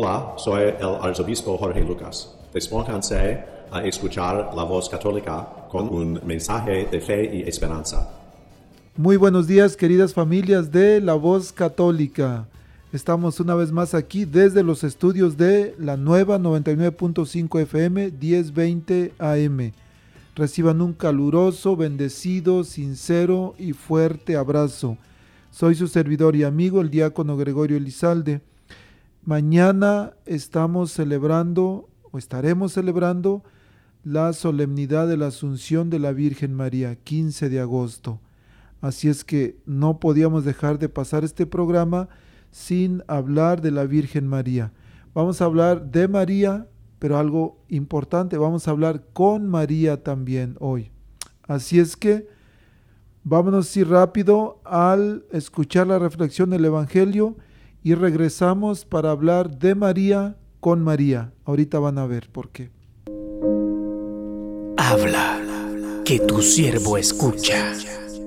Hola, soy el arzobispo Jorge Lucas. Despónganse a escuchar la voz católica con un mensaje de fe y esperanza. Muy buenos días, queridas familias de la voz católica. Estamos una vez más aquí desde los estudios de la nueva 99.5 FM 1020 AM. Reciban un caluroso, bendecido, sincero y fuerte abrazo. Soy su servidor y amigo, el diácono Gregorio Elizalde. Mañana estamos celebrando o estaremos celebrando la solemnidad de la Asunción de la Virgen María, 15 de agosto. Así es que no podíamos dejar de pasar este programa sin hablar de la Virgen María. Vamos a hablar de María, pero algo importante, vamos a hablar con María también hoy. Así es que vámonos así rápido al escuchar la reflexión del Evangelio y regresamos para hablar de María con María. Ahorita van a ver por qué. Habla, que tu siervo escucha.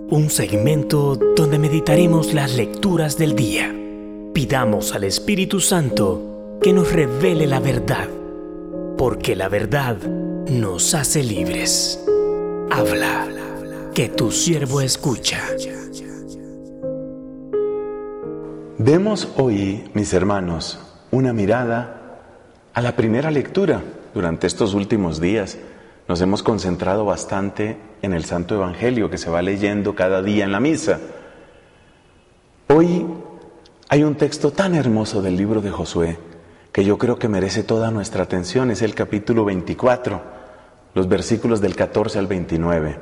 Un segmento donde meditaremos las lecturas del día. Pidamos al Espíritu Santo que nos revele la verdad, porque la verdad nos hace libres. Habla, que tu siervo escucha. Demos hoy, mis hermanos, una mirada a la primera lectura. Durante estos últimos días nos hemos concentrado bastante en el Santo Evangelio que se va leyendo cada día en la misa. Hoy hay un texto tan hermoso del libro de Josué que yo creo que merece toda nuestra atención. Es el capítulo 24, los versículos del 14 al 29.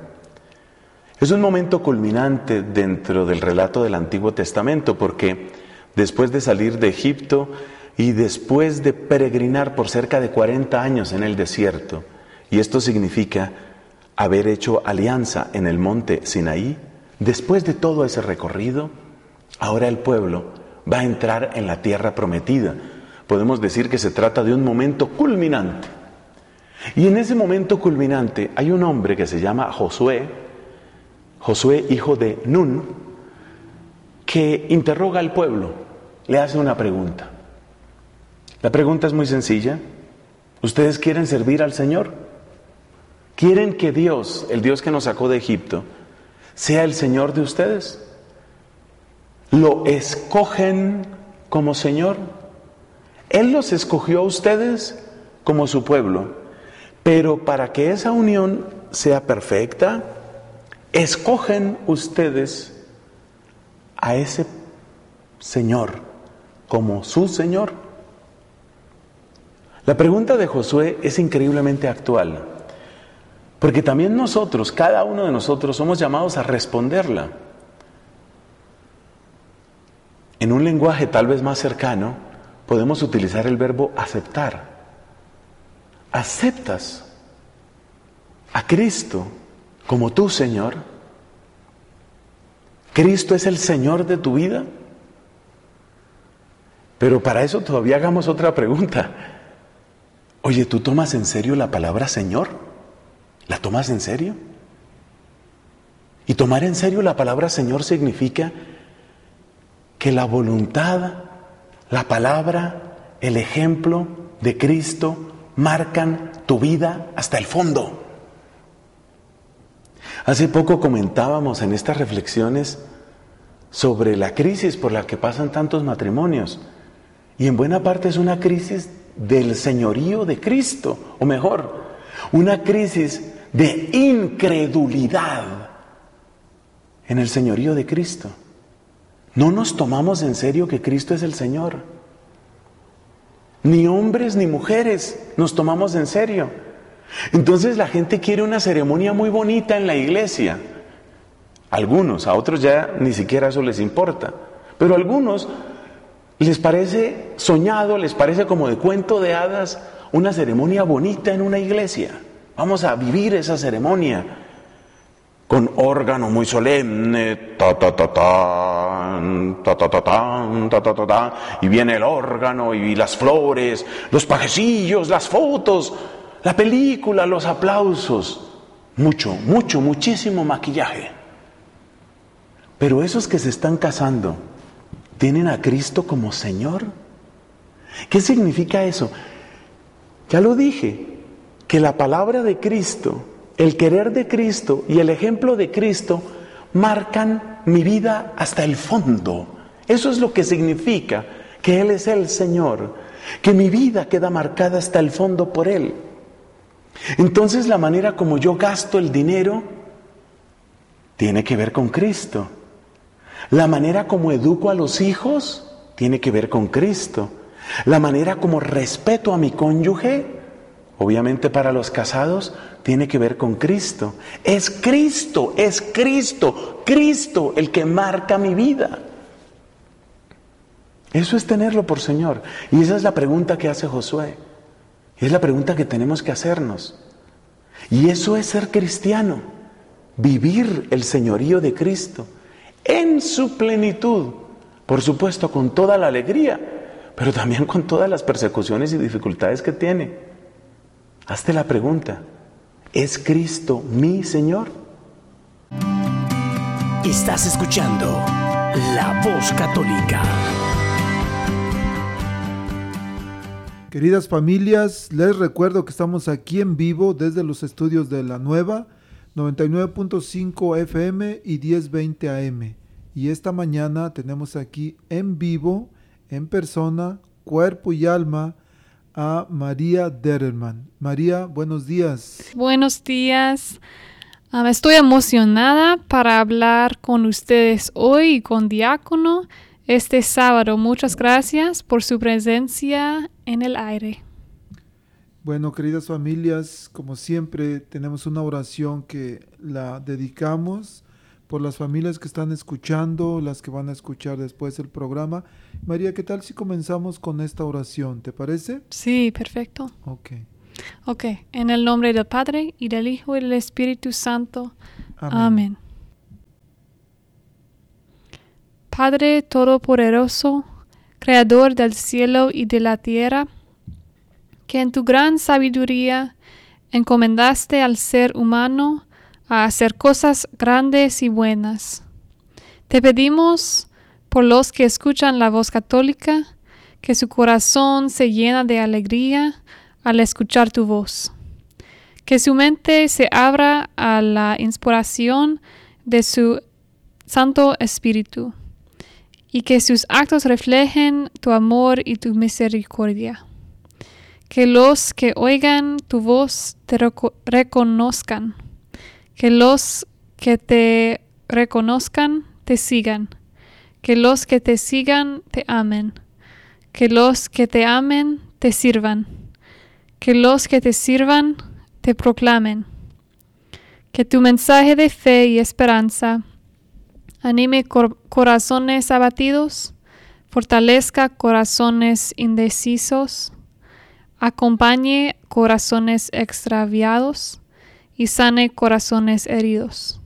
Es un momento culminante dentro del relato del Antiguo Testamento porque después de salir de Egipto y después de peregrinar por cerca de 40 años en el desierto. Y esto significa haber hecho alianza en el monte Sinaí. Después de todo ese recorrido, ahora el pueblo va a entrar en la tierra prometida. Podemos decir que se trata de un momento culminante. Y en ese momento culminante hay un hombre que se llama Josué, Josué hijo de Nun, que interroga al pueblo le hace una pregunta. La pregunta es muy sencilla. ¿Ustedes quieren servir al Señor? ¿Quieren que Dios, el Dios que nos sacó de Egipto, sea el Señor de ustedes? ¿Lo escogen como Señor? Él los escogió a ustedes como su pueblo, pero para que esa unión sea perfecta, escogen ustedes a ese Señor como su Señor? La pregunta de Josué es increíblemente actual, porque también nosotros, cada uno de nosotros, somos llamados a responderla. En un lenguaje tal vez más cercano, podemos utilizar el verbo aceptar. ¿Aceptas a Cristo como tu Señor? ¿Cristo es el Señor de tu vida? Pero para eso todavía hagamos otra pregunta. Oye, ¿tú tomas en serio la palabra Señor? ¿La tomas en serio? Y tomar en serio la palabra Señor significa que la voluntad, la palabra, el ejemplo de Cristo marcan tu vida hasta el fondo. Hace poco comentábamos en estas reflexiones sobre la crisis por la que pasan tantos matrimonios. Y en buena parte es una crisis del señorío de Cristo, o mejor, una crisis de incredulidad en el señorío de Cristo. No nos tomamos en serio que Cristo es el Señor. Ni hombres ni mujeres nos tomamos en serio. Entonces la gente quiere una ceremonia muy bonita en la iglesia. Algunos, a otros ya ni siquiera eso les importa. Pero algunos les parece soñado, les parece como de cuento de hadas una ceremonia bonita en una iglesia. Vamos a vivir esa ceremonia con órgano muy solemne, ta ta ta ta, ta ta ta ta, ta ta ta y viene el órgano y las flores, los pajecillos, las fotos, la película, los aplausos, mucho, mucho, muchísimo maquillaje. Pero esos que se están casando, ¿tienen a Cristo como Señor? ¿Qué significa eso? Ya lo dije, que la palabra de Cristo, el querer de Cristo y el ejemplo de Cristo marcan mi vida hasta el fondo. Eso es lo que significa que Él es el Señor, que mi vida queda marcada hasta el fondo por Él. Entonces la manera como yo gasto el dinero tiene que ver con Cristo. La manera como educo a los hijos tiene que ver con Cristo. La manera como respeto a mi cónyuge, obviamente para los casados, tiene que ver con Cristo. Es Cristo, es Cristo, Cristo el que marca mi vida. Eso es tenerlo por Señor. Y esa es la pregunta que hace Josué. Es la pregunta que tenemos que hacernos. Y eso es ser cristiano, vivir el señorío de Cristo en su plenitud, por supuesto con toda la alegría, pero también con todas las persecuciones y dificultades que tiene. Hazte la pregunta, ¿es Cristo mi Señor? Estás escuchando La Voz Católica. Queridas familias, les recuerdo que estamos aquí en vivo desde los estudios de la nueva 99.5 FM y 1020 AM. Y esta mañana tenemos aquí en vivo, en persona, cuerpo y alma, a María Dererman. María, buenos días. Buenos días. Um, estoy emocionada para hablar con ustedes hoy con Diácono este sábado. Muchas gracias por su presencia en el aire. Bueno, queridas familias, como siempre tenemos una oración que la dedicamos por las familias que están escuchando, las que van a escuchar después el programa. María, ¿qué tal si comenzamos con esta oración? ¿Te parece? Sí, perfecto. Ok. Ok, en el nombre del Padre y del Hijo y del Espíritu Santo. Amén. Amén. Padre Todopoderoso, Creador del cielo y de la tierra, que en tu gran sabiduría encomendaste al ser humano a hacer cosas grandes y buenas. Te pedimos, por los que escuchan la voz católica, que su corazón se llena de alegría al escuchar tu voz, que su mente se abra a la inspiración de su Santo Espíritu y que sus actos reflejen tu amor y tu misericordia. Que los que oigan tu voz te reco- reconozcan. Que los que te reconozcan te sigan. Que los que te sigan te amen. Que los que te amen te sirvan. Que los que te sirvan te proclamen. Que tu mensaje de fe y esperanza anime cor- corazones abatidos, fortalezca corazones indecisos, acompañe corazones extraviados y sane corazones heridos.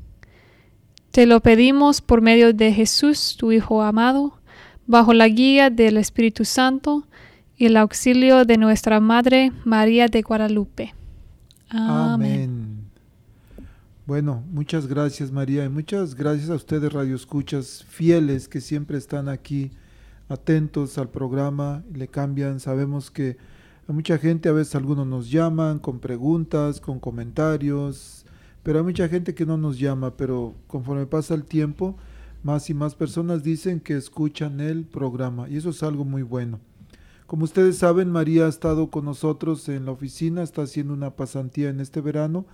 Te lo pedimos por medio de Jesús, tu Hijo amado, bajo la guía del Espíritu Santo y el auxilio de nuestra Madre María de Guadalupe. Amén. Bueno, muchas gracias María y muchas gracias a ustedes Radio Escuchas fieles que siempre están aquí atentos al programa, le cambian, sabemos que a mucha gente a veces algunos nos llaman con preguntas, con comentarios, pero hay mucha gente que no nos llama, pero conforme pasa el tiempo, más y más personas dicen que escuchan el programa y eso es algo muy bueno. Como ustedes saben, María ha estado con nosotros en la oficina, está haciendo una pasantía en este verano.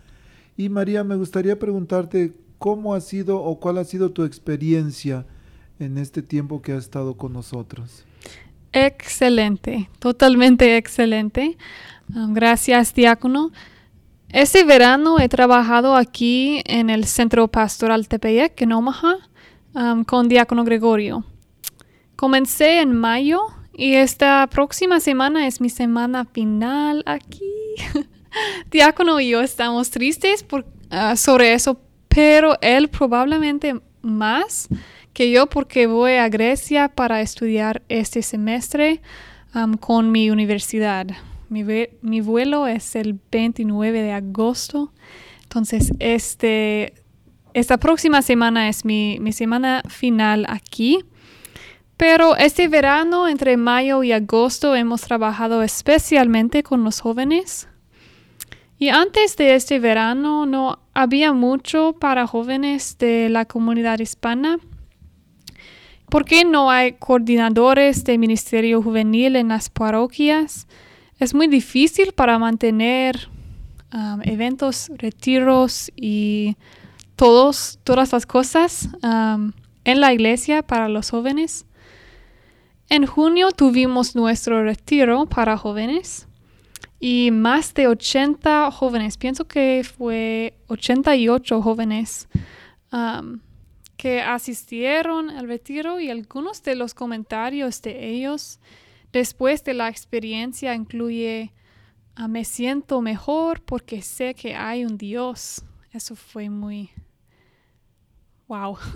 Y María, me gustaría preguntarte cómo ha sido o cuál ha sido tu experiencia en este tiempo que has estado con nosotros. Excelente, totalmente excelente. Um, gracias, diácono. Este verano he trabajado aquí en el Centro Pastoral Tepeyec, en Omaha, um, con diácono Gregorio. Comencé en mayo y esta próxima semana es mi semana final aquí. Diácono y yo estamos tristes por, ah, sobre eso, pero él probablemente más que yo porque voy a Grecia para estudiar este semestre con mi universidad. Mi, mi, vuelo es el 29 de agosto. Entonces, este, esta próxima semana es mi, mi semana final aquí. Pero este verano, entre mayo y agosto, hemos trabajado especialmente con los jóvenes. Y antes de este verano no había mucho para jóvenes de la comunidad hispana. ¿Por qué no hay coordinadores de ministerio juvenil en las parroquias? Es muy difícil para mantener um, eventos, retiros y todos, todas las cosas um, en la iglesia para los jóvenes. En junio tuvimos nuestro retiro para jóvenes y más de 80 jóvenes, pienso que fue 88 jóvenes um, que asistieron al retiro y algunos de los comentarios de ellos después de la experiencia incluye ah, me siento mejor porque sé que hay un Dios. Eso fue muy wow.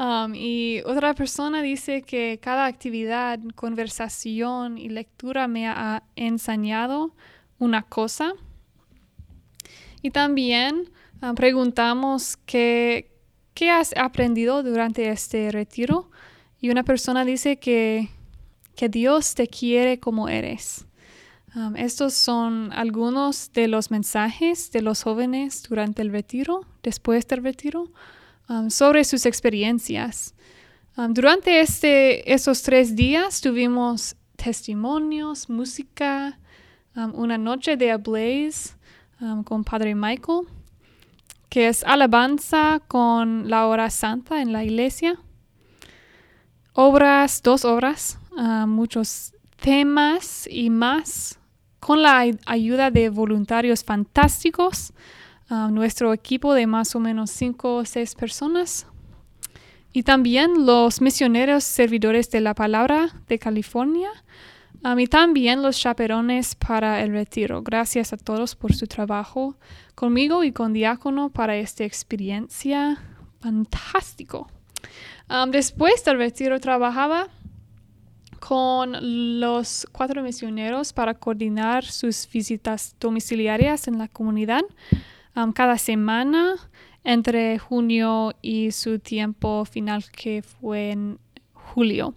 Um, y otra persona dice que cada actividad, conversación y lectura me ha enseñado una cosa. Y también ah, preguntamos qué, ¿qué has aprendido durante este retiro? Y una persona dice que, que Dios te quiere como eres. Um, estos son algunos de los mensajes de los jóvenes durante el retiro, después del retiro, um, sobre sus experiencias. Um, durante este, estos tres días tuvimos testimonios, música, una noche de ablaze con Padre Michael que es alabanza con la hora santa en la iglesia. Obras, dos obras, ah, muchos temas y más, con la ayuda de voluntarios fantásticos, ah, nuestro equipo de más o menos cinco o seis personas. Y también los misioneros servidores de la palabra de California, y también los chaperones para el retiro. Gracias a todos por su trabajo conmigo y con Diácono para esta experiencia fantástico. después del retiro trabajaba con los cuatro misioneros para coordinar sus visitas domiciliarias en la comunidad cada semana entre junio y su tiempo final que fue en julio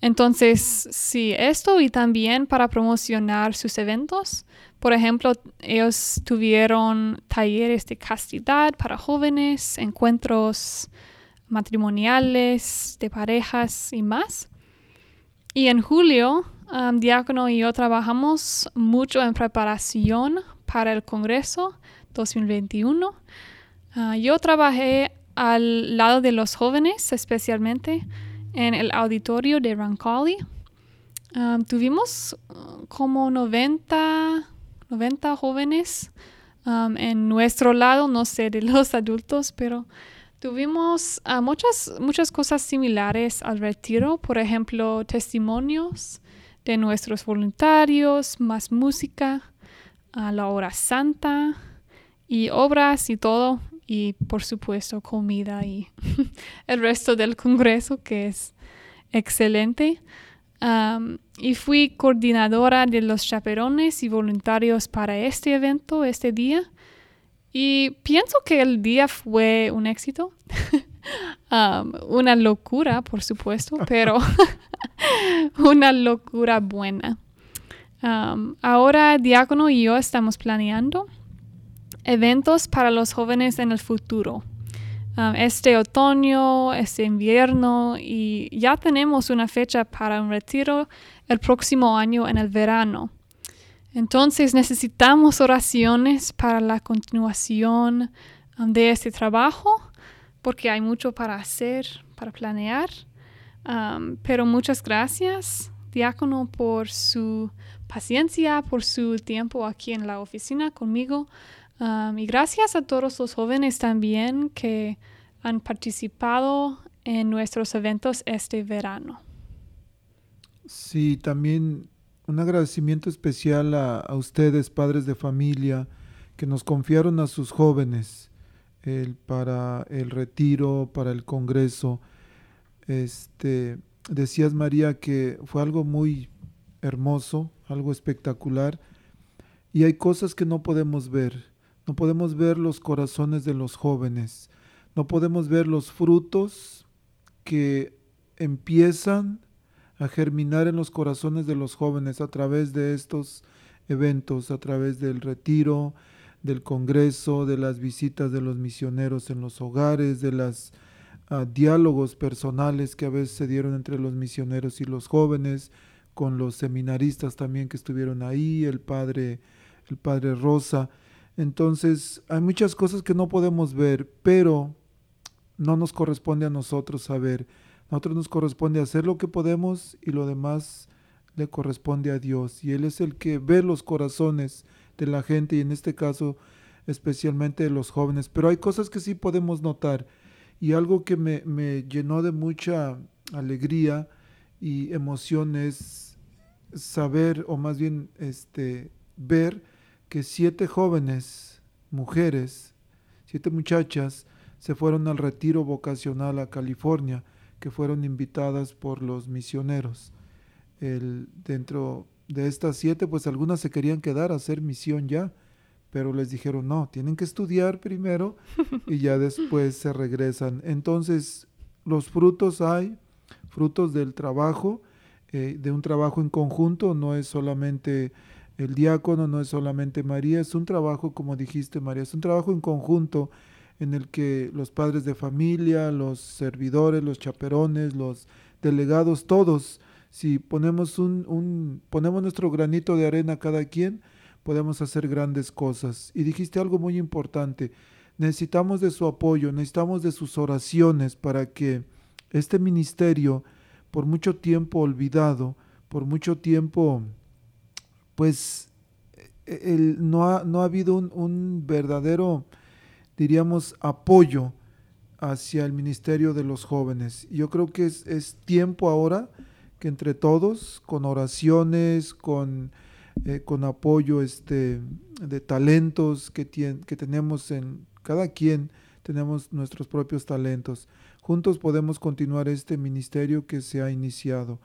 entonces, sí, esto y también para promocionar sus eventos. Por ejemplo, ellos tuvieron talleres de castidad para jóvenes, encuentros matrimoniales, de parejas y más. Y en julio, Diácono y yo trabajamos mucho en preparación para el Congreso 2021. Ah, yo trabajé al lado de los jóvenes, especialmente en el auditorio de Rancali. Um, tuvimos uh, como 90, 90 jóvenes en nuestro lado, no sé de los adultos, pero tuvimos uh, muchas, muchas cosas similares al retiro, por ejemplo, testimonios de nuestros voluntarios, más música, a la hora santa y obras y todo y por supuesto comida y el resto del congreso que es excelente. y fui coordinadora de los chaperones y voluntarios para este evento, este día. Y pienso que el día fue un éxito. una locura, por supuesto, pero una locura buena. ahora Diácono y yo estamos planeando eventos para los jóvenes en el futuro. Um, este otoño, este invierno y ya tenemos una fecha para un retiro el próximo año en el verano. Entonces necesitamos oraciones para la continuación um, de este trabajo porque hay mucho para hacer, para planear. Um, pero muchas gracias, diácono, por su paciencia, por su tiempo aquí en la oficina conmigo y gracias a todos los jóvenes también que han participado en nuestros eventos este verano. Sí, también un agradecimiento especial a, a ustedes, padres de familia, que nos confiaron a sus jóvenes el, para el retiro, para el congreso. Este, decías María que fue algo muy hermoso, algo espectacular, y hay cosas que no podemos ver. No podemos ver los corazones de los jóvenes, no podemos ver los frutos que empiezan a germinar en los corazones de los jóvenes a través de estos eventos, a través del retiro, del congreso, de las visitas de los misioneros en los hogares, de los ah, diálogos personales que a veces se dieron entre los misioneros y los jóvenes, con los seminaristas también que estuvieron ahí, el padre, el padre Rosa. Entonces, hay muchas cosas que no podemos ver, pero no nos corresponde a nosotros saber nosotros nos corresponde hacer lo que podemos y lo demás le corresponde a Dios. Y Él es el que ve los corazones de la gente y en este caso especialmente de los jóvenes. Pero hay cosas que sí podemos notar y algo que me, me llenó de mucha alegría y emoción es saber o más bien este, ver que siete jóvenes, mujeres, siete muchachas, se fueron al retiro vocacional a California que fueron invitadas por los misioneros. El, dentro de estas siete, pues algunas se querían quedar a hacer misión ya, pero les dijeron, no, tienen que estudiar primero y ya después se regresan. Entonces, los frutos hay, frutos del trabajo, eh, de un trabajo en conjunto, no es solamente el diácono, no es solamente María, es un trabajo, como dijiste María, es un trabajo en conjunto en el que los padres de familia, los servidores, los chaperones, los delegados, todos, si ponemos, un, ponemos nuestro granito de arena cada quien, podemos hacer grandes cosas. Y dijiste algo muy importante, necesitamos de su apoyo, necesitamos de sus oraciones para que este ministerio, por mucho tiempo olvidado, por mucho tiempo, pues el, no, ha, no ha habido un, un verdadero diríamos, apoyo hacia el ministerio de los jóvenes. Yo creo que es, tiempo ahora que entre todos, con oraciones, con, eh, con apoyo este, de talentos que, que tenemos en cada quien, tenemos nuestros propios talentos. Juntos podemos continuar este ministerio que se ha iniciado.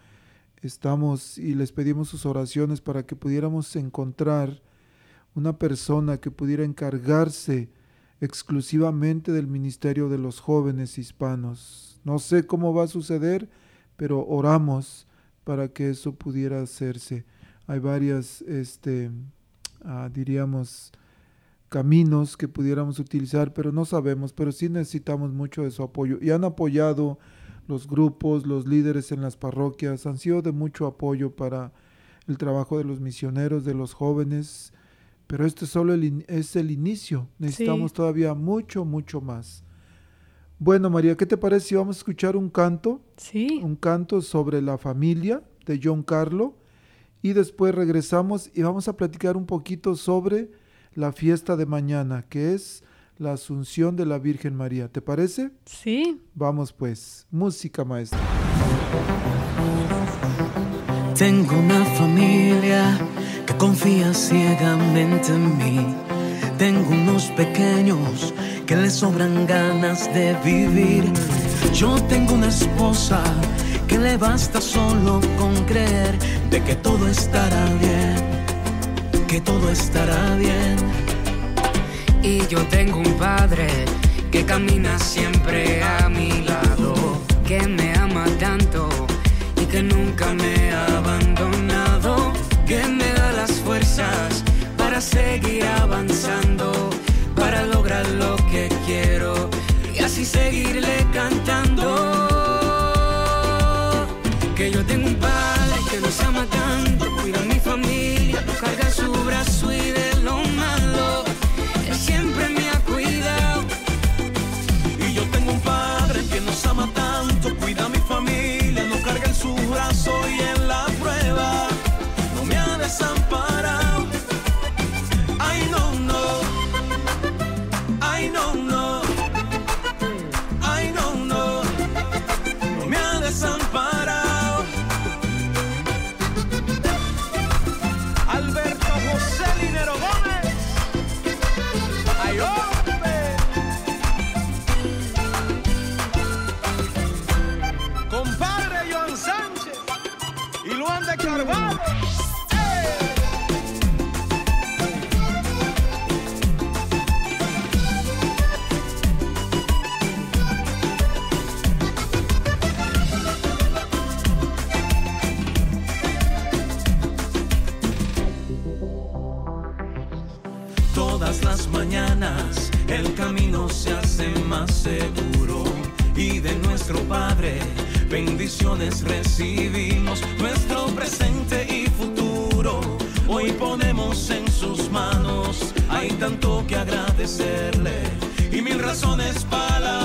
Estamos y les pedimos sus oraciones para que pudiéramos encontrar una persona que pudiera encargarse exclusivamente del ministerio de los jóvenes hispanos. No sé cómo va a suceder, pero oramos para que eso pudiera hacerse. Hay varias, este, ah, diríamos, caminos que pudiéramos utilizar, pero no sabemos, pero sí necesitamos mucho de su apoyo. Y han apoyado los grupos, los líderes en las parroquias, han sido de mucho apoyo para el trabajo de los misioneros, de los jóvenes, pero este solo es el inicio. Necesitamos todavía mucho, mucho más. Bueno, María, ¿qué te parece si vamos a escuchar un canto? Sí. Un canto sobre la familia de John Carlo. Y después regresamos y vamos a platicar un poquito sobre la fiesta de mañana, que es la Asunción de la Virgen María. ¿Te parece? Sí. Vamos pues. Música, maestra. Tengo una familia confía ciegamente en mí. Tengo unos pequeños que le sobran ganas de vivir. Yo tengo una esposa que le basta solo con creer de que todo estará bien, que todo estará bien. Y yo tengo un padre que camina siempre a mi lado, que me ama tanto y que nunca me ha abandonado, que me para seguir avanzando, para lograr lo que quiero y así seguirle cantando. Que yo tengo hay tanto que agradecerle y mil razones para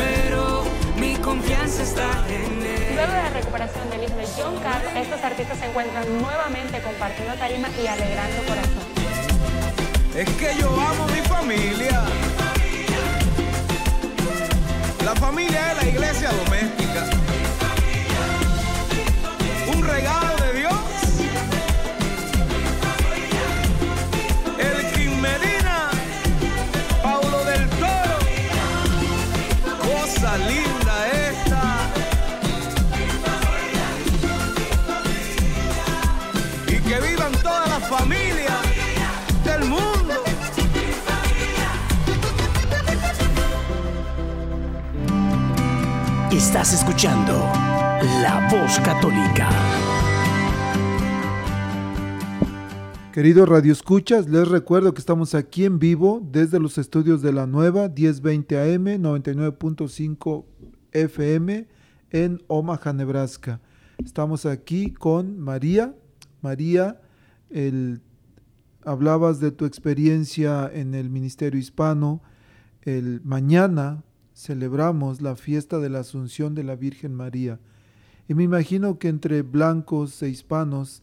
desespero, mi confianza está en él. Luego de la recuperación del hijo de John Carr, estos artistas se encuentran nuevamente compartiendo tarima y alegrando corazón. Es que yo amo mi familia. La familia es la iglesia doméstica. Estás escuchando La Voz Católica. Queridos radioescuchas, les recuerdo que estamos aquí en vivo desde los estudios de la nueva 1020 AM 99.5 FM en Omaha, Nebraska. Estamos aquí con María. María, el, hablabas de tu experiencia en el Ministerio Hispano. El mañana celebramos la fiesta de la Asunción de la Virgen María. Y me imagino que entre blancos e hispanos,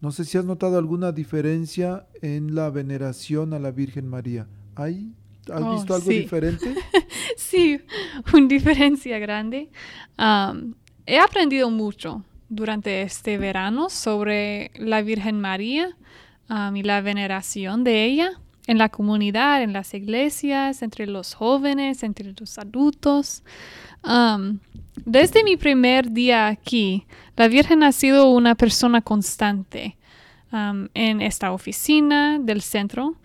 no sé si has notado alguna diferencia en la veneración a la Virgen María. ¿Hay, ¿Has Oh, visto algo sí. diferente? sí, una diferencia grande. He aprendido mucho durante este verano sobre la Virgen María am, y la veneración de ella en la comunidad, en las iglesias, entre los jóvenes, entre los adultos. Am, desde mi primer día aquí, la Virgen ha sido una persona constante am, en esta oficina del centro,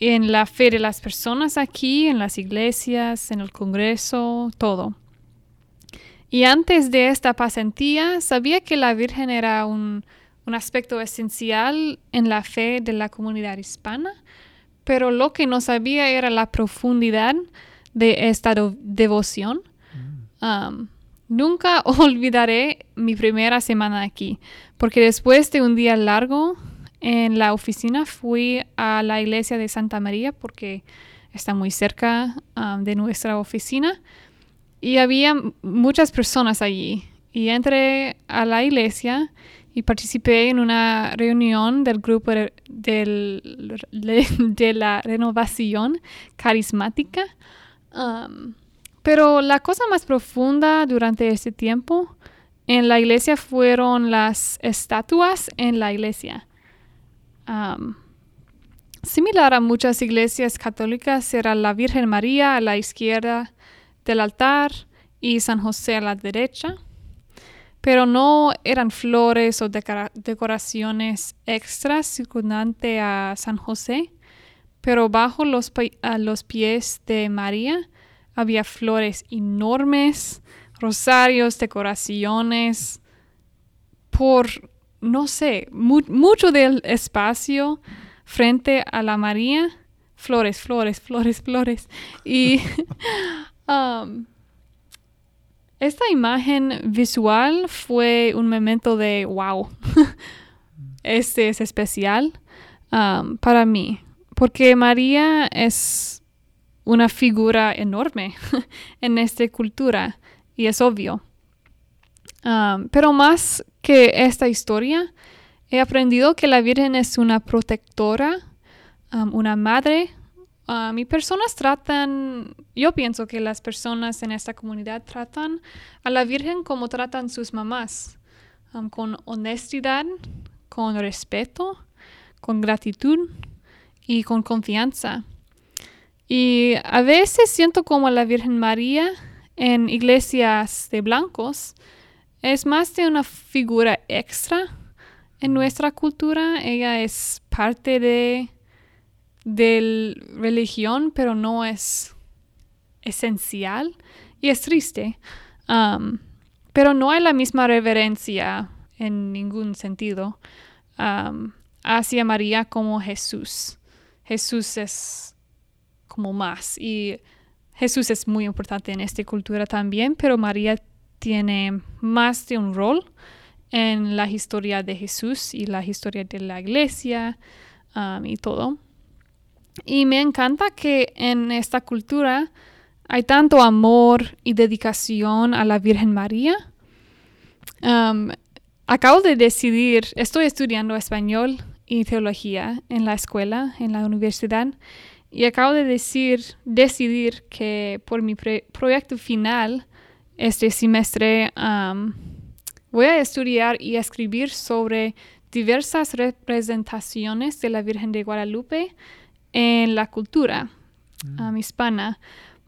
en la fe de las personas aquí, en las iglesias, en el Congreso, todo. Y antes de esta pasantía, sabía que la Virgen era un, un aspecto esencial en la fe de la comunidad hispana, pero lo que no sabía era la profundidad de esta devoción. Um, nunca olvidaré mi primera semana aquí, porque después de un día largo en la oficina fui a la iglesia de Santa María porque está muy cerca um, de nuestra oficina y había muchas personas allí. Y entré a la iglesia y participé en una reunión del grupo de, la renovación carismática. Um, pero la cosa más profunda durante ese tiempo en la iglesia fueron las estatuas en la iglesia. Um, similar a muchas iglesias católicas era la Virgen María a la izquierda del altar y San José a la derecha, pero no eran flores o decoraciones extras circundante a San José, pero bajo los, los pies de María había flores enormes, rosarios, decoraciones, por, no sé, mucho del espacio frente a la María, flores, flores, flores, flores. Y um, esta imagen visual fue un momento de wow. este es especial um, para mí, porque María es una figura enorme en esta cultura y es obvio. Um, pero más que esta historia, he aprendido que la Virgen es una protectora, um, una madre. Um, y personas tratan, yo pienso que las personas en esta comunidad tratan a la Virgen como tratan sus mamás, con honestidad, con respeto, con gratitud y con confianza. Y a veces siento como la Virgen María en iglesias de blancos es más de una figura extra en nuestra cultura. Ella es parte de, de religión, pero no es esencial. Y es triste. Um, pero no hay la misma reverencia en ningún sentido um, hacia María como Jesús. Jesús es como más. Y Jesús es muy importante en esta cultura también, pero María tiene más de un rol en la historia de Jesús y la historia de la iglesia um, y todo. Y me encanta que en esta cultura hay tanto amor y dedicación a la Virgen María. Um, acabo de decidir, estoy estudiando español y teología en la escuela, en la universidad, y acabo de decir, decidir que por mi proyecto final este semestre voy a estudiar y escribir sobre diversas representaciones de la Virgen de Guadalupe en la cultura mm. hispana.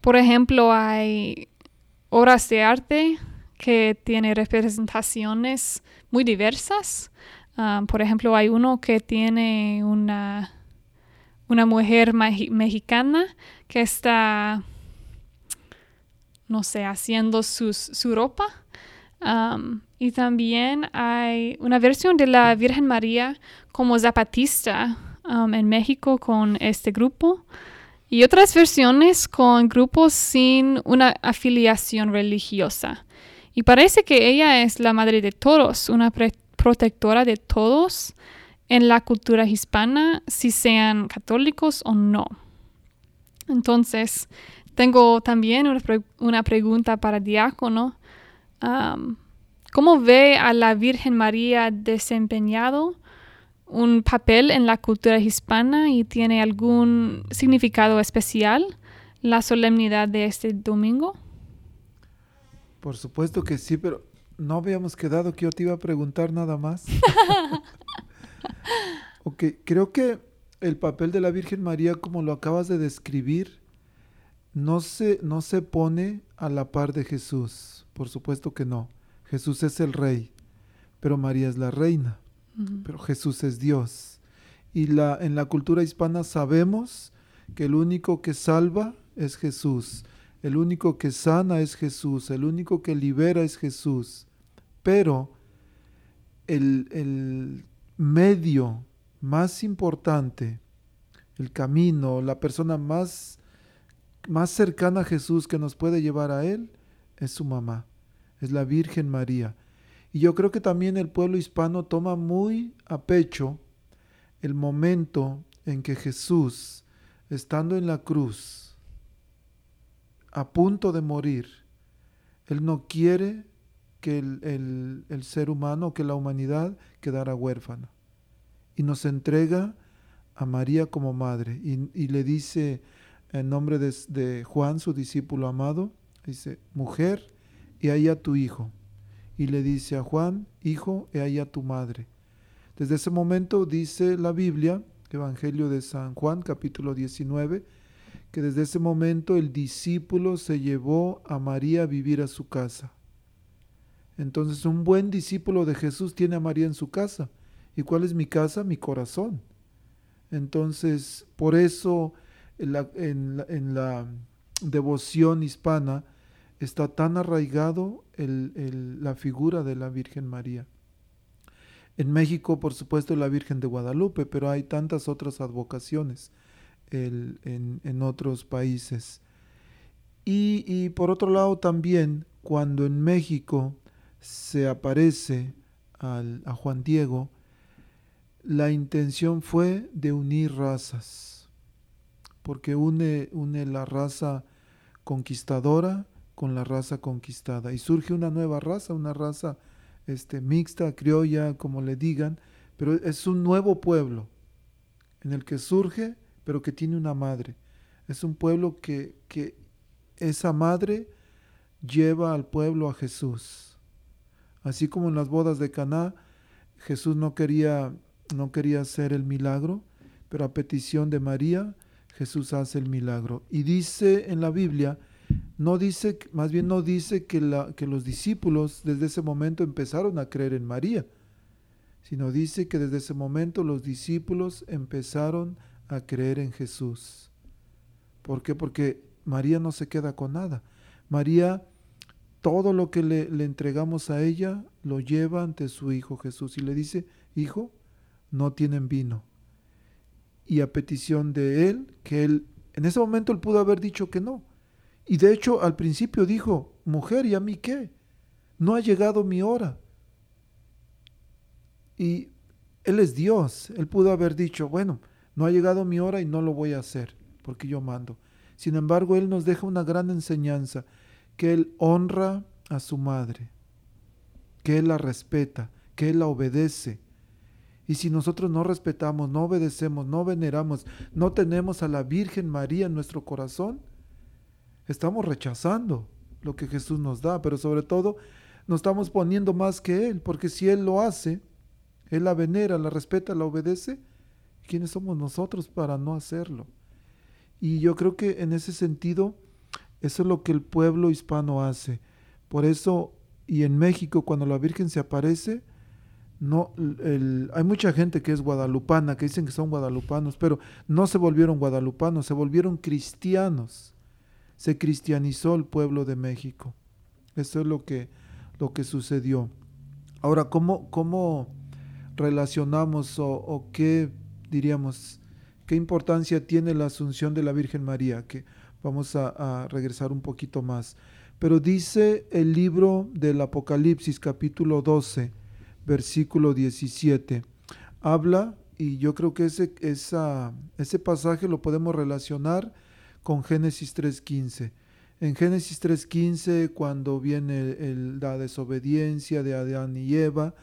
Por ejemplo, hay obras de arte que tienen representaciones muy diversas. por ejemplo, hay uno que tiene una una mujer mexicana que está, no sé, haciendo su ropa. Um, y también hay una versión de la Virgen María como zapatista um, en México con este grupo. Y otras versiones con grupos sin una afiliación religiosa. Y parece que ella es la madre de todos, una protectora de todos en la cultura hispana, si sean católicos o no. Entonces, tengo también una, pregunta para diácono. ¿Cómo ve a la Virgen María desempeñado un papel en la cultura hispana y tiene algún significado especial la solemnidad de este domingo? Por supuesto que sí, pero no habíamos quedado que yo te iba a preguntar nada más. ok, creo que el papel de la Virgen María, como lo acabas de describir, no se, no se pone a la par de Jesús. Por supuesto que no. Jesús es el rey, pero María es la reina. Pero Jesús es Dios. Y la, en la cultura hispana sabemos que el único que salva es Jesús. El único que sana es Jesús. El único que libera es Jesús. Pero el, el medio más importante, el camino, la persona más, más cercana a Jesús que nos puede llevar a Él, es su mamá, es la Virgen María. Y yo creo que también el pueblo hispano toma muy a pecho el momento en que Jesús, estando en la cruz, a punto de morir, Él no quiere que el, ser humano, que la humanidad quedara huérfana. Y nos entrega a María como madre y, le dice en nombre de, Juan, su discípulo amado, Dice, mujer, he ahí a tu hijo. Y le dice a Juan, hijo, he ahí a tu madre. Desde ese momento dice la Biblia, Evangelio de San Juan, capítulo 19, que desde ese momento el discípulo se llevó a María a vivir a su casa. Entonces un buen discípulo de Jesús tiene a María en su casa. ¿Y cuál es mi casa? Mi corazón. Entonces, por eso en la, devoción hispana está tan arraigado la figura de la Virgen María. En México, por supuesto, la Virgen de Guadalupe, pero hay tantas otras advocaciones en, otros países. Y, por otro lado también, cuando en México se aparece a Juan Diego, la intención fue de unir razas, porque une, une la raza conquistadora con la raza conquistada y surge una nueva raza, una raza este, mixta, criolla, como le digan, pero es un nuevo pueblo en el que surge, pero que tiene una madre. Es un pueblo que, que esa madre lleva al pueblo a Jesús. Así como en las bodas de Caná, Jesús no quería no quería hacer el milagro, pero a petición de María, Jesús hace el milagro. Y dice en la Biblia, no dice, más bien no dice que, los discípulos desde ese momento empezaron a creer en María, sino dice que desde ese momento los discípulos empezaron a creer en Jesús. ¿Por qué? Porque María no se queda con nada. María, todo lo que le, le entregamos a ella, lo lleva ante su Hijo Jesús y le dice, Hijo, no tienen vino. Y a petición de él, que él, en ese momento él pudo haber dicho que no. Y de hecho al principio dijo, mujer, ¿y a mí qué? No ha llegado mi hora. Y él es Dios, él pudo haber dicho, bueno, no ha llegado mi hora y no lo voy a hacer, porque yo mando. Sin embargo, él nos deja una gran enseñanza, que él honra a su madre, que él la respeta, que él la obedece, y si nosotros no respetamos, no obedecemos, no veneramos, no tenemos a la Virgen María en nuestro corazón, estamos rechazando lo que Jesús nos da, pero sobre todo nos estamos poniendo más que Él, porque si Él lo hace, Él la venera, la respeta, la obedece, ¿quiénes somos nosotros para no hacerlo? Y yo creo que en ese sentido, eso es lo que el pueblo hispano hace. Por eso, y en México, cuando la Virgen se aparece, no, hay mucha gente que es guadalupana, que dicen que son guadalupanos, pero no se volvieron guadalupanos, se volvieron cristianos. Se cristianizó el pueblo de México. Eso es lo que, lo que sucedió. Ahora, ¿cómo, cómo relacionamos o, qué diríamos, qué importancia tiene la asunción de la Virgen María? Que vamos a, regresar un poquito más. Pero dice el libro del Apocalipsis capítulo 12, versículo 17. Habla, y yo creo que ese, ese pasaje lo podemos relacionar con Génesis 3.15. En Génesis 3.15, cuando viene la desobediencia de Adán y Eva,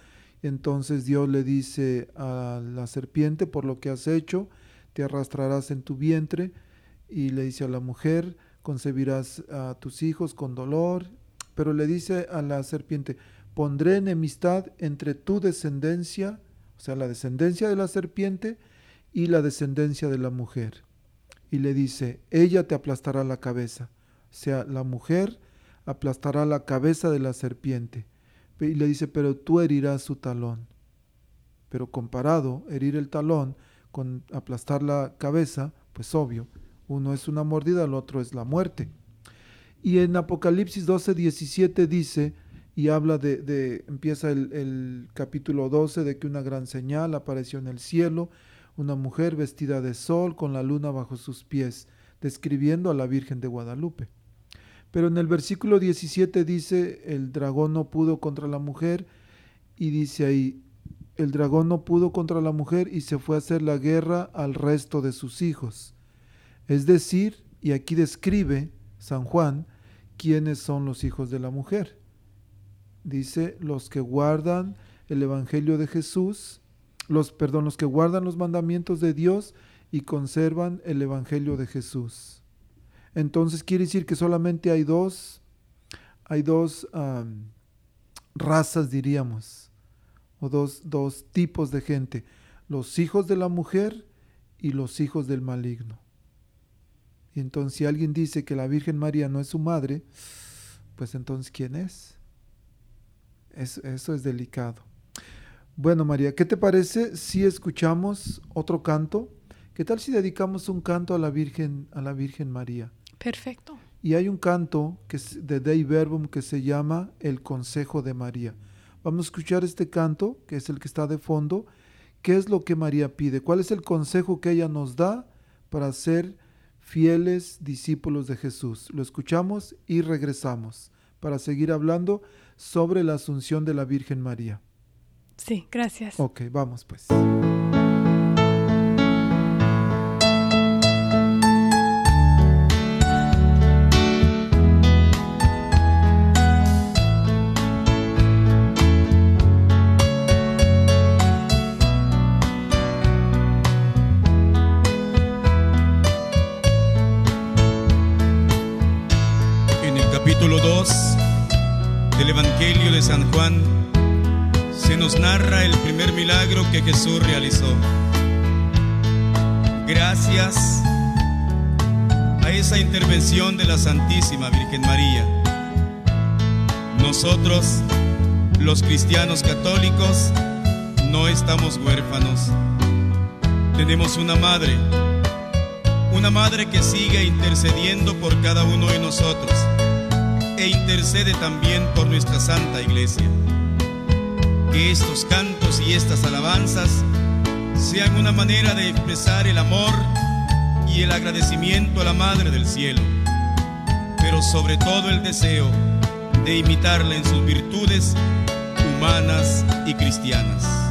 entonces Dios le dice a la serpiente, por lo que has hecho, te arrastrarás en tu vientre, y le dice a la mujer, concebirás a tus hijos con dolor, pero le dice a la serpiente, pondré enemistad entre tu descendencia, o sea, la descendencia de la serpiente, y la descendencia de la mujer. Y le dice, ella te aplastará la cabeza, o sea, la mujer aplastará la cabeza de la serpiente. Y le dice, pero tú herirás su talón. Pero comparado, herir el talón con aplastar la cabeza, pues obvio, uno es una mordida, el otro es la muerte. Y en Apocalipsis 12, 17 dice, y habla de, empieza el, el, capítulo 12 de que una gran señal apareció en el cielo, una mujer vestida de sol con la luna bajo sus pies, describiendo a la Virgen de Guadalupe. Pero en el versículo 17 dice, el dragón no pudo contra la mujer, y dice ahí, el dragón no pudo contra la mujer y se fue a hacer la guerra al resto de sus hijos. Es decir, y aquí describe San Juan, quiénes son los hijos de la mujer dice, los que guardan el Evangelio de Jesús, los, perdón, que guardan los mandamientos de Dios y conservan el Evangelio de Jesús. Entonces quiere decir que solamente hay dos hay dos razas, diríamos, o dos, dos tipos de gente, los hijos de la mujer y los hijos del maligno. Y entonces si alguien dice que la Virgen María no es su madre, pues entonces ¿quién? Es- eso es delicado. Bueno, María, ¿qué te parece si escuchamos otro canto? ¿Qué tal si dedicamos un canto a la Virgen, a la Virgen María? Perfecto. Y hay un canto que es de Dei Verbum que se llama El Consejo de María. Vamos a escuchar este canto, que es el que está de fondo. ¿Qué es lo que María pide? ¿Cuál es el consejo que ella nos da para ser fieles discípulos de Jesús? Lo escuchamos y regresamos para seguir hablando sobre la asunción de la Virgen María. Sí, gracias. Ok, vamos pues. En el capítulo 2 del Evangelio de San Juan nos narra el primer milagro que Jesús realizó. Gracias a esa intervención de la Santísima Virgen María, nosotros, los cristianos católicos, no estamos huérfanos. Tenemos una madre, una madre que sigue intercediendo por cada uno de nosotros e intercede también por nuestra Santa Iglesia. Que estos cantos y estas alabanzas sean una manera de expresar el amor y el agradecimiento a la Madre del Cielo, pero sobre todo el deseo de imitarla en sus virtudes humanas y cristianas.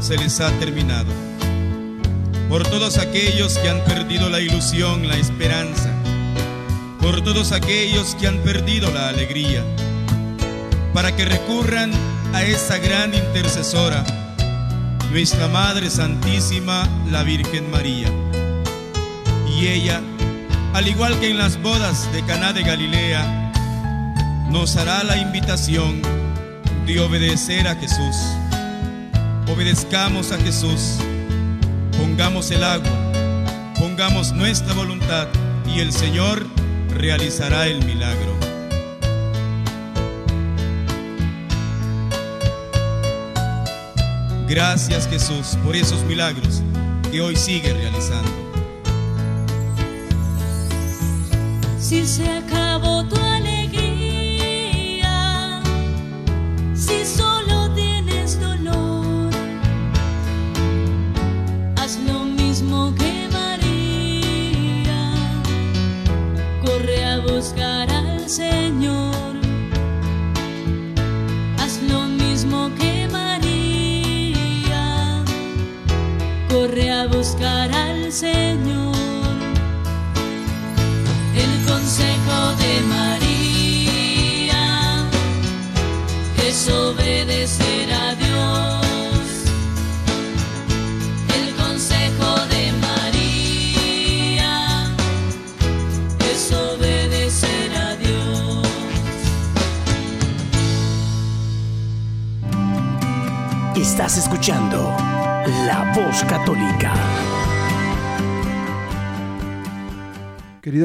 Se les ha terminado, por todos aquellos que han perdido la ilusión, la esperanza, por todos aquellos que han perdido la alegría, para que recurran a esa gran intercesora, nuestra Madre Santísima, la Virgen María. Y ella, al igual que en las bodas de Caná de Galilea, nos hará la invitación de obedecer a Jesús. Obedezcamos a Jesús, pongamos el agua, pongamos nuestra voluntad y el Señor realizará el milagro. Gracias Jesús por esos milagros que hoy sigue realizando. Si se acabó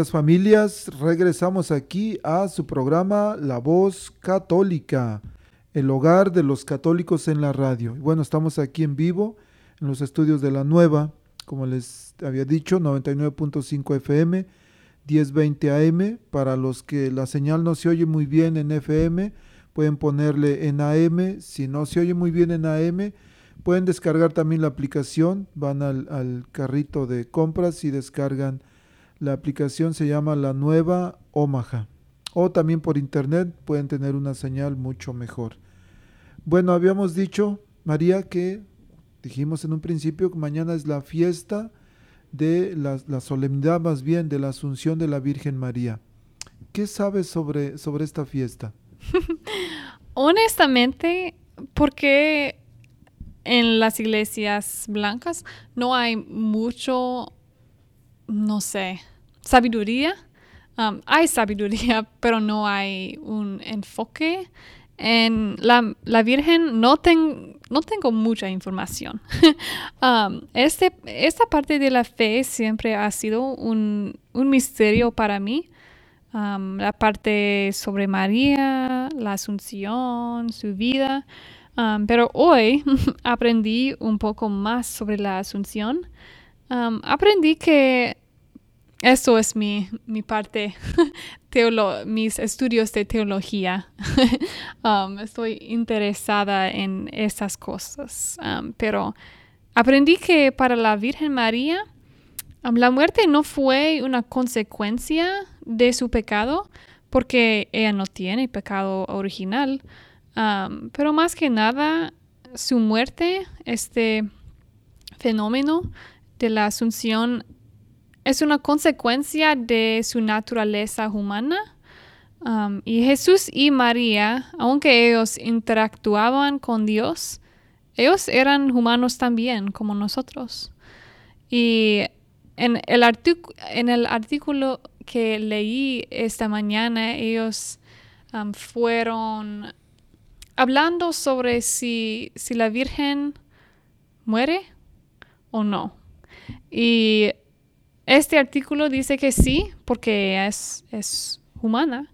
Familias, regresamos aquí a su programa La Voz Católica, el hogar de los católicos en la radio. Bueno, estamos aquí en vivo en los estudios de la nueva, como les había dicho, 99.5 FM, 1020 AM. Para los que la señal no se oye muy bien en FM, pueden ponerle en AM. Si no se oye muy bien en AM, pueden descargar también la aplicación. Van al, al carrito de compras y descargan la aplicación se llama La Nueva Omaha. O también por internet pueden tener una señal mucho mejor. Bueno, habíamos dicho, María, que dijimos en un principio que mañana es la fiesta de la, la solemnidad más bien de la Asunción de la Virgen María. ¿Qué sabes sobre, sobre esta fiesta? Honestamente, porque en las iglesias blancas no hay mucho, no sé, sabiduría. Um, hay sabiduría, pero no hay un enfoque. En la, la Virgen no, ten- no tengo mucha información. Um, este, esta parte de la fe siempre ha sido un, un misterio para mí. Um, la parte sobre María, la Asunción, su vida. Pero hoy aprendí un poco más sobre la Asunción. Aprendí que eso es mi, mi parte, teolo- mis estudios de teología. Estoy interesada en esas cosas. Pero aprendí que para la Virgen María, la muerte no fue una consecuencia de su pecado, porque ella no tiene pecado original. Pero más que nada, su muerte, este fenómeno de la asunción, es una consecuencia de su naturaleza humana. Um, y Jesús y María, aunque ellos interactuaban con Dios, ellos eran humanos también, como nosotros. Y en el, en el artículo que leí esta mañana, ellos um, fueron hablando sobre si, si la Virgen muere o no. Y este artículo dice que sí, porque es, es humana.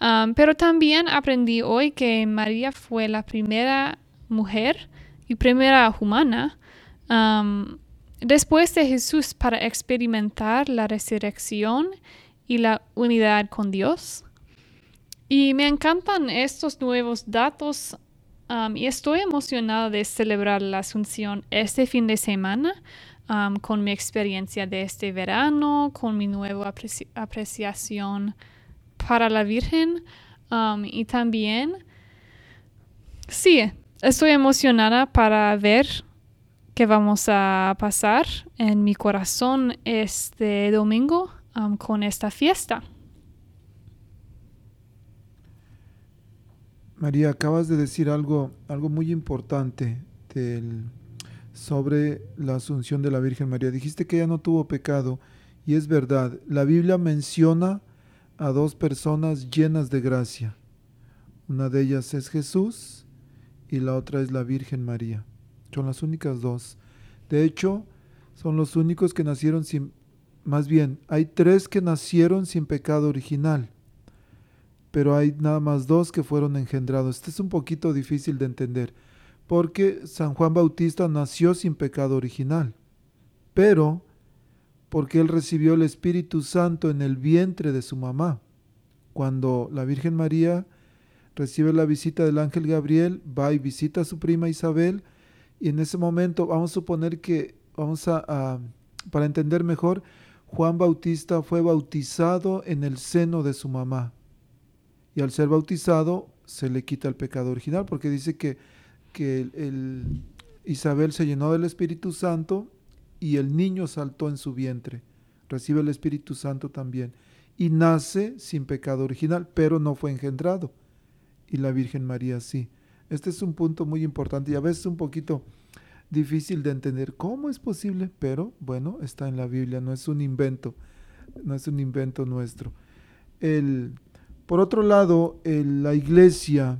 Um, pero también aprendí hoy que María fue la primera mujer y primera humana um, después de Jesús para experimentar la resurrección y la unidad con Dios. Y me encantan estos nuevos datos y estoy emocionada de celebrar la Asunción este fin de semana con mi experiencia de este verano, con mi nueva apreci- apreciación para la Virgen y también, sí, estoy emocionada para ver qué vamos a pasar en mi corazón este domingo con esta fiesta. María, acabas de decir algo, algo muy importante del- sobre la asunción de la Virgen María. Dijiste que ella no tuvo pecado y es verdad. La Biblia menciona a dos personas llenas de gracia. Una de ellas es Jesús y la otra es la Virgen María. Son las únicas dos. De hecho, son los únicos que nacieron sin... Más bien, hay tres que nacieron sin pecado original pero hay nada más dos que fueron engendrados. Este es un poquito difícil de entender, porque San Juan Bautista nació sin pecado original, pero porque él recibió el Espíritu Santo en el vientre de su mamá. Cuando la Virgen María recibe la visita del ángel Gabriel, va y visita a su prima Isabel, y en ese momento vamos a suponer que, vamos a, para entender mejor, Juan Bautista fue bautizado en el seno de su mamá. Y al ser bautizado se le quita el pecado original, porque dice que, que el, el Isabel se llenó del Espíritu Santo y el niño saltó en su vientre. Recibe el Espíritu Santo también. Y nace sin pecado original, pero no fue engendrado. Y la Virgen María sí. Este es un punto muy importante y a veces un poquito difícil de entender cómo es posible, pero bueno, está en la Biblia, no es un invento, no es un invento nuestro. El, por otro lado, la iglesia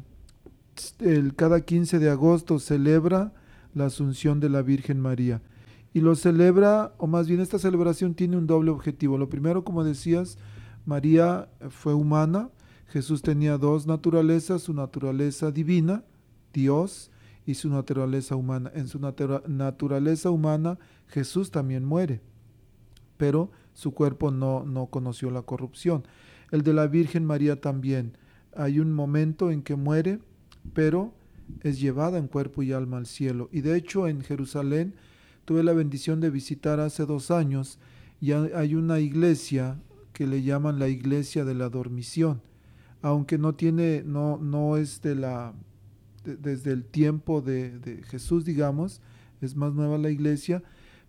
el, cada 15 de agosto celebra la Asunción de la Virgen María y lo celebra, o más bien esta celebración tiene un doble objetivo. Lo primero, como decías, María fue humana, Jesús tenía dos naturalezas, su naturaleza divina, Dios, y su naturaleza humana. En su natura naturaleza humana Jesús también muere, pero su cuerpo no, no conoció la corrupción. El de la Virgen María también. Hay un momento en que muere, pero es llevada en cuerpo y alma al cielo. Y de hecho en Jerusalén tuve la bendición de visitar hace dos años y hay una iglesia que le llaman la iglesia de la dormición, aunque no tiene, no, no es de la de, desde el tiempo de, de, Jesús, digamos, es más nueva la iglesia,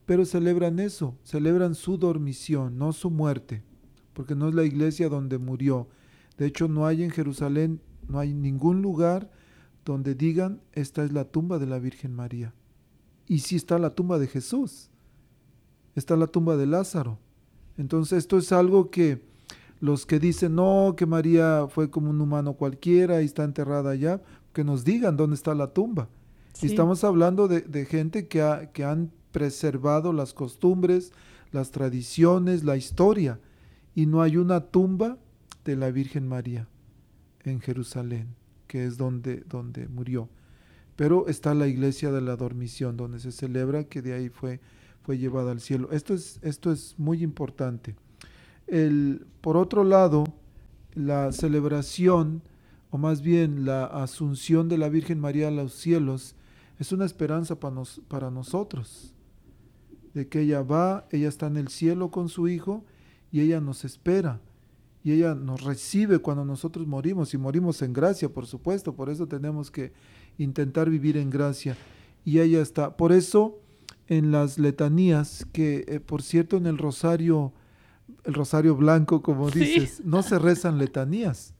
pero celebran eso, celebran su dormición, no su muerte, porque no es la iglesia donde murió. De hecho, no hay en Jerusalén, no hay ningún lugar donde digan, esta es la tumba de la Virgen María. Y sí está la tumba de Jesús, está la tumba de Lázaro. Entonces esto es algo que los que dicen, no, que María fue como un humano cualquiera y está enterrada allá, que nos digan dónde está la tumba. Sí. Estamos hablando de, de gente que, ha, que han preservado las costumbres, las tradiciones, la historia, y no hay una tumba de la Virgen María en Jerusalén, que es donde, donde murió. Pero está la iglesia de la dormición, donde se celebra que de ahí fue, fue llevada al cielo. Esto es, esto es muy importante. El, por otro lado, la celebración, o más bien la asunción de la Virgen María a los cielos, es una esperanza para, nos, para nosotros, de que ella va, ella está en el cielo con su Hijo y ella nos espera y ella nos recibe cuando nosotros morimos y morimos en gracia, por supuesto, por eso tenemos que intentar vivir en gracia y ella está. Por eso en las letanías, que eh, por cierto en el rosario, el rosario blanco, como sí. dices, no se rezan letanías,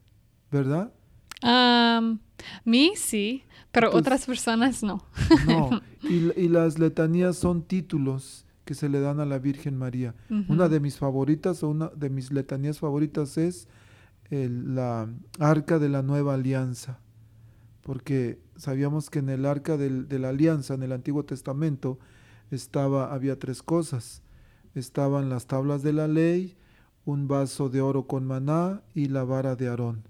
¿verdad? Um, mí sí, pero Entonces, otras personas no. no, y, y, las letanías son títulos que se le dan a la Virgen María. Uh -huh. Una de mis favoritas o una de mis letanías favoritas es el, la Arca de la Nueva Alianza, porque sabíamos que en el Arca del, de la Alianza, en el Antiguo Testamento, estaba, había tres cosas. Estaban las tablas de la ley, un vaso de oro con maná y la vara de Aarón.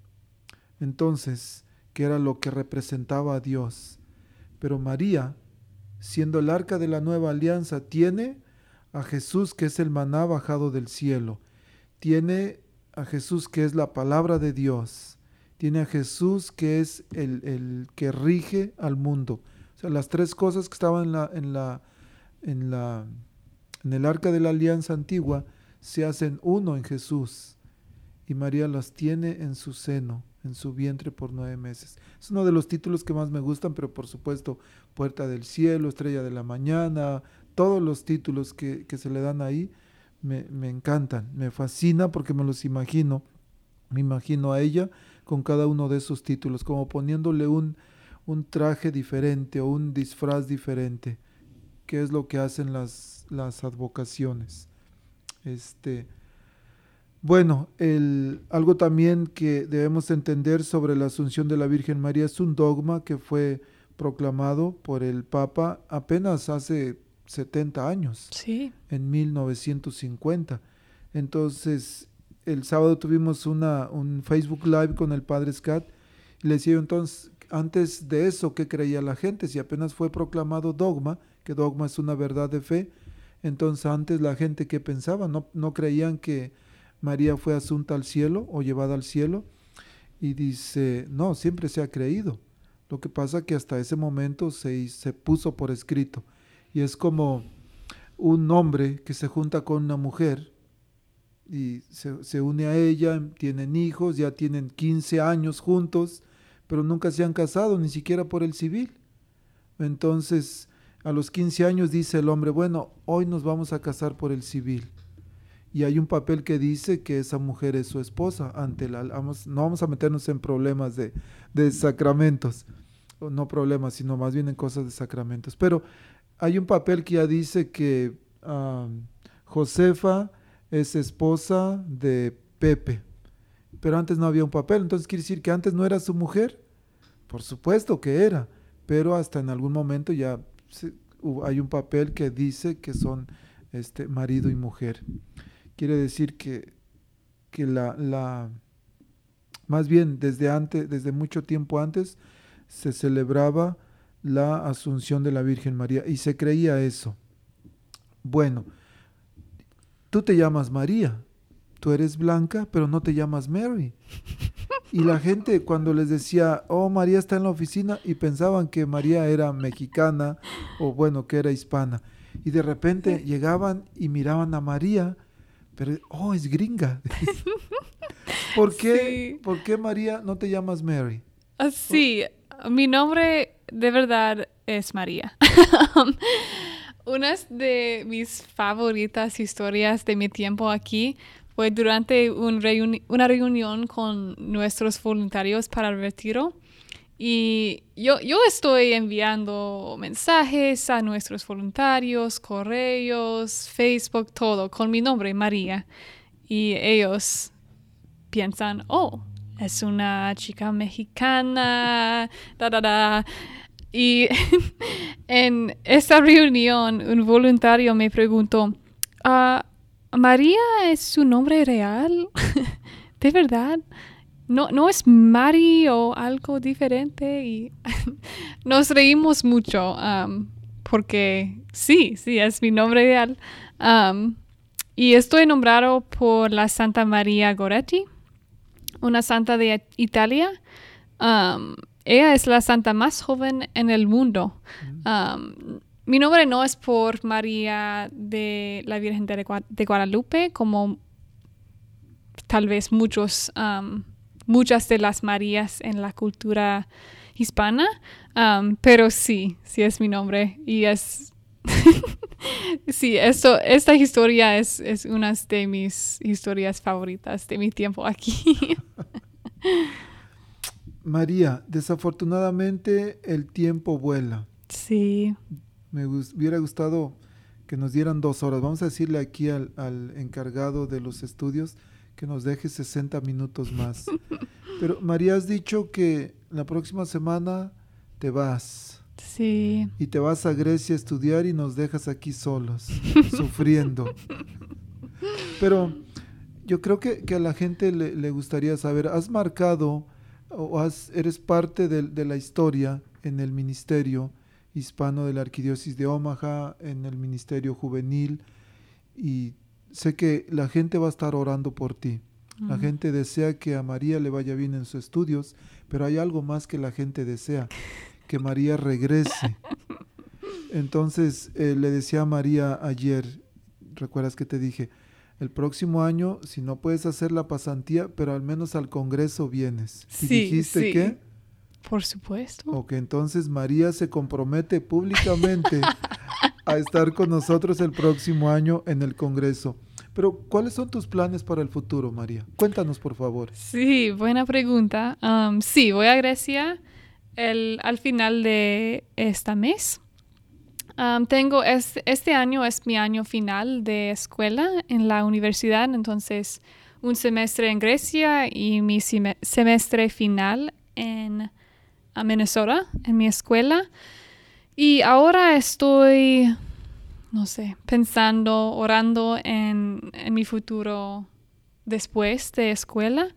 Entonces, que era lo que representaba a Dios. Pero María, siendo el arca de la nueva alianza, tiene a Jesús que es el maná bajado del cielo, tiene a Jesús que es la palabra de Dios, tiene a Jesús que es el, el que rige al mundo. O sea, las tres cosas que estaban en la, en la, en la, en el arca de la alianza antigua se hacen uno en Jesús. Y María las tiene en su seno en su vientre por nueve meses. Es uno de los títulos que más me gustan, pero por supuesto, Puerta del Cielo, Estrella de la Mañana, todos los títulos que, que se le dan ahí me, me, encantan, me fascina porque me los imagino, me imagino a ella con cada uno de esos títulos, como poniéndole un, un traje diferente o un disfraz diferente, que es lo que hacen las, las advocaciones. Este, bueno, el, algo también que debemos entender sobre la asunción de la Virgen María es un dogma que fue proclamado por el Papa apenas hace 70 años, sí. en 1950. Entonces, el sábado tuvimos una, un Facebook Live con el Padre Scott y le decía entonces, antes de eso, ¿qué creía la gente? Si apenas fue proclamado dogma, que dogma es una verdad de fe, Entonces antes la gente que pensaba, no, no creían que María fue asunta al cielo o llevada al cielo. Y dice, no, siempre se ha creído. Lo que pasa que hasta ese momento se, se puso por escrito. Y es como un hombre que se junta con una mujer y se, se une a ella, tienen hijos, ya tienen 15 años juntos, pero nunca se han casado, ni siquiera por el civil. Entonces, a los 15 años dice el hombre, bueno, hoy nos vamos a casar por el civil. Y hay un papel que dice que esa mujer es su esposa. Ante la, no vamos a meternos en problemas de, de sacramentos, no problemas, sino más bien en cosas de sacramentos. Pero hay un papel que ya dice que Josefa es esposa de Pepe. Pero antes no había un papel, entonces quiere decir que antes no era su mujer. Por supuesto que era, pero hasta en algún momento ya hay un papel que dice que son este marido y mujer. Quiere decir que, que la, la más bien desde antes, desde mucho tiempo antes, se celebraba la asunción de la Virgen María y se creía eso. Bueno, tú te llamas María, tú eres blanca, pero no te llamas Mary. Y la gente cuando les decía, oh, María está en la oficina, y pensaban que María era mexicana o bueno, que era hispana. Y de repente llegaban y miraban a María, pero, oh, es gringa. ¿Por qué, ¿Por qué María no te llamas Mary? Ah, Sí, mi nombre de verdad es María. Una de mis favoritas historias de mi tiempo aquí fue durante un reuni- una reunión con nuestros voluntarios para el retiro. Y yo, yo estoy enviando mensajes a nuestros voluntarios, correos, Facebook, todo, con mi nombre, María. Y ellos piensan, oh, es una chica mexicana, da, da, da. Y en esta reunión, un voluntario me preguntó, "Ah, ¿María es su nombre real? ¿De verdad? ¿No, ¿No es Mari o algo diferente? Y nos reímos mucho um, porque sí, sí, es mi nombre real. Um, y estoy nombrado por la Santa María Goretti, una santa de Italia. Um, ella es la santa más joven en el mundo. Um, mi nombre no es por María de la Virgen de, Gua- de Guadalupe, como tal vez muchos, um, muchas de las Marías en la cultura hispana, um, pero sí, sí es mi nombre y es sí, esto, esta historia es, es una de mis historias favoritas de mi tiempo aquí. María, desafortunadamente el tiempo vuela. sí, Me hubiera gustado que nos dieran dos horas. Vamos a decirle aquí al, al encargado de los estudios que nos deje 60 minutos más. Pero María, has dicho que la próxima semana te vas sí. y te vas a Grecia a estudiar y nos dejas aquí solos, sufriendo. Pero yo creo que, que a la gente le, le gustaría saber, ¿has marcado o has- eres parte de, de la historia en el ministerio hispano de la Arquidiócesis de Omaha, en el ministerio juvenil? Y sé que la gente va a estar orando por ti. La gente desea que a María le vaya bien en sus estudios, pero hay algo más que la gente desea, que María regrese. Entonces eh, le decía a María ayer, recuerdas que te dije, el próximo año, si no puedes hacer la pasantía, pero al menos al Congreso vienes. ¿Y dijiste sí. qué? Por supuesto. Ok, entonces María se compromete públicamente a estar con nosotros el próximo año en el Congreso. Pero, ¿cuáles son tus planes para el futuro, María? Cuéntanos, por favor. Sí, buena pregunta. Sí, voy a Grecia al final de este mes. Tengo este, año es mi año final de escuela en la universidad, entonces un semestre en Grecia y mi semestre final en Minnesota, en mi escuela. Y ahora estoy, no sé, pensando, orando en, en mi futuro después de escuela,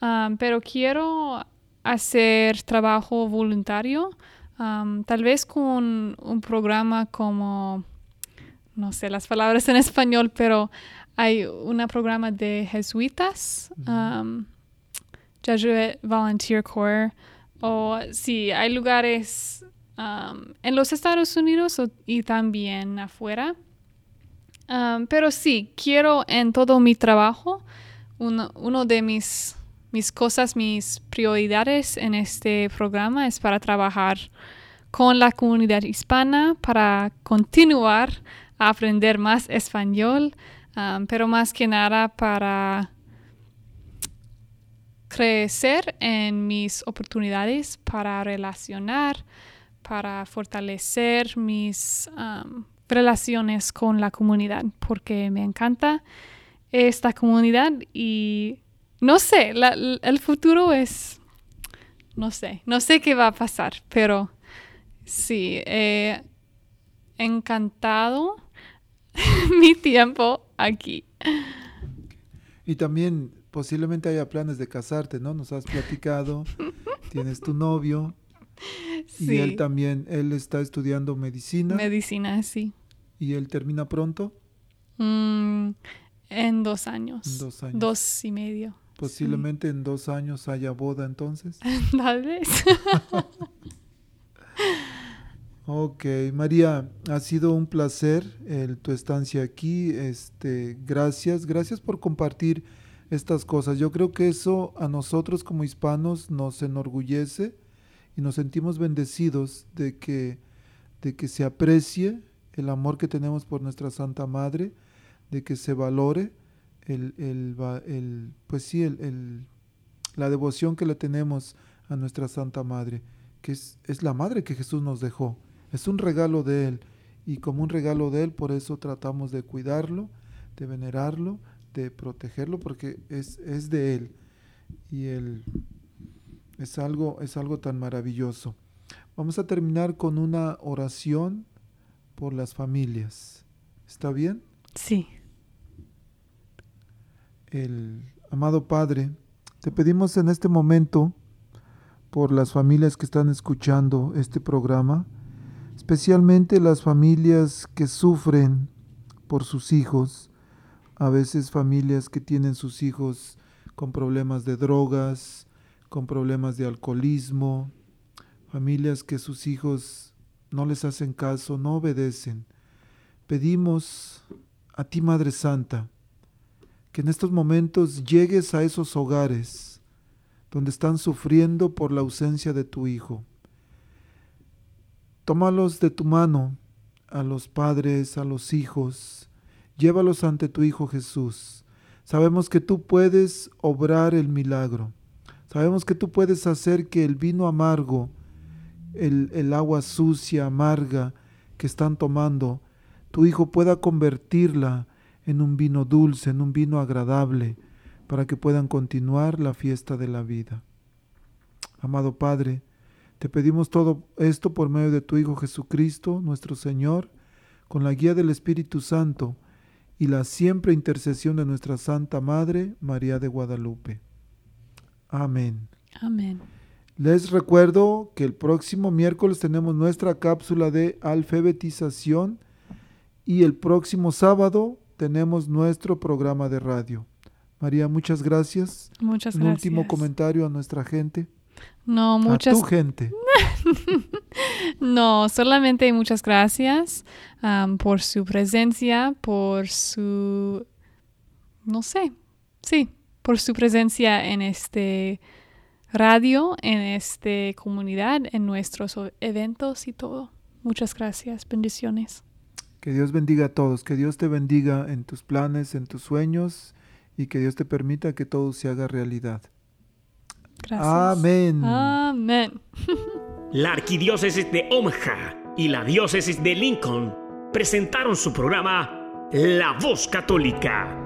um, pero quiero hacer trabajo voluntario, um, tal vez con un programa como, no sé las palabras en español, pero hay un programa de jesuitas, um, Jesuit Volunteer Corps, o sí, hay lugares en los Estados Unidos y también afuera. Pero sí, quiero en todo mi trabajo, uno, de mis, mis cosas, mis prioridades en este programa es para trabajar con la comunidad hispana, para continuar a aprender más español, pero más que nada para crecer en mis oportunidades para relacionar, para fortalecer mis relaciones con la comunidad, porque me encanta esta comunidad y no sé, el futuro es, no sé, no sé qué va a pasar, pero sí, he encantado mi tiempo aquí. Y también posiblemente haya planes de casarte, ¿no? Nos has platicado, tienes tu novio y él también, él está estudiando medicina Medicina, sí. y él termina pronto, Mm, en dos años. En dos años. Dos y medio. posiblemente en dos años haya boda entonces. Tal vez. Ok, María, ha sido un placer el, tu estancia aquí. Este, gracias, gracias por compartir estas cosas. Yo creo que eso a nosotros como hispanos nos enorgullece y nos sentimos bendecidos de que, de que se aprecie el amor que tenemos por nuestra Santa Madre, de que se valore el, el, el- pues sí, el, el- la devoción que le tenemos a nuestra Santa Madre, que es, es la madre que Jesús nos dejó. Es un regalo de Él. Y como un regalo de Él, por eso tratamos de cuidarlo, de venerarlo, de protegerlo, porque es, es de Él. Y Él es algo, es algo tan maravilloso. Vamos a terminar con una oración por las familias. ¿Está bien? Sí. el amado Padre, te pedimos en este momento por las familias que están escuchando este programa, especialmente las familias que sufren por sus hijos, a veces familias que tienen sus hijos con problemas de drogas, con problemas de alcoholismo, familias que sus hijos no les hacen caso, no obedecen. Pedimos a ti, Madre Santa, que en estos momentos llegues a esos hogares donde están sufriendo por la ausencia de tu Hijo. Tómalos de tu mano a los padres, a los hijos, llévalos ante tu Hijo Jesús. Sabemos que tú puedes obrar el milagro. Sabemos que tú puedes hacer que el vino amargo, el, el agua sucia, amarga que están tomando, tu Hijo pueda convertirla en un vino dulce, en un vino agradable, para que puedan continuar la fiesta de la vida. Amado Padre, te pedimos todo esto por medio de tu Hijo Jesucristo, nuestro Señor, con la guía del Espíritu Santo y la siempre intercesión de nuestra Santa Madre, María de Guadalupe. Amén. Amén. Les recuerdo que el próximo miércoles tenemos nuestra cápsula de alfabetización y el próximo sábado tenemos nuestro programa de radio. María, muchas gracias. Muchas Un gracias. último comentario a nuestra gente. No, muchas. A tu gente. no, solamente muchas gracias um, por su presencia, por su, no sé, sí, por su presencia en este radio, en esta comunidad, en nuestros eventos y todo. Muchas gracias, bendiciones. Que Dios bendiga a todos, que Dios te bendiga en tus planes, en tus sueños y que Dios te permita que todo se haga realidad. Gracias. Amén. Amén. La arquidiócesis de Omaha y la diócesis de Lincoln presentaron su programa La Voz Católica,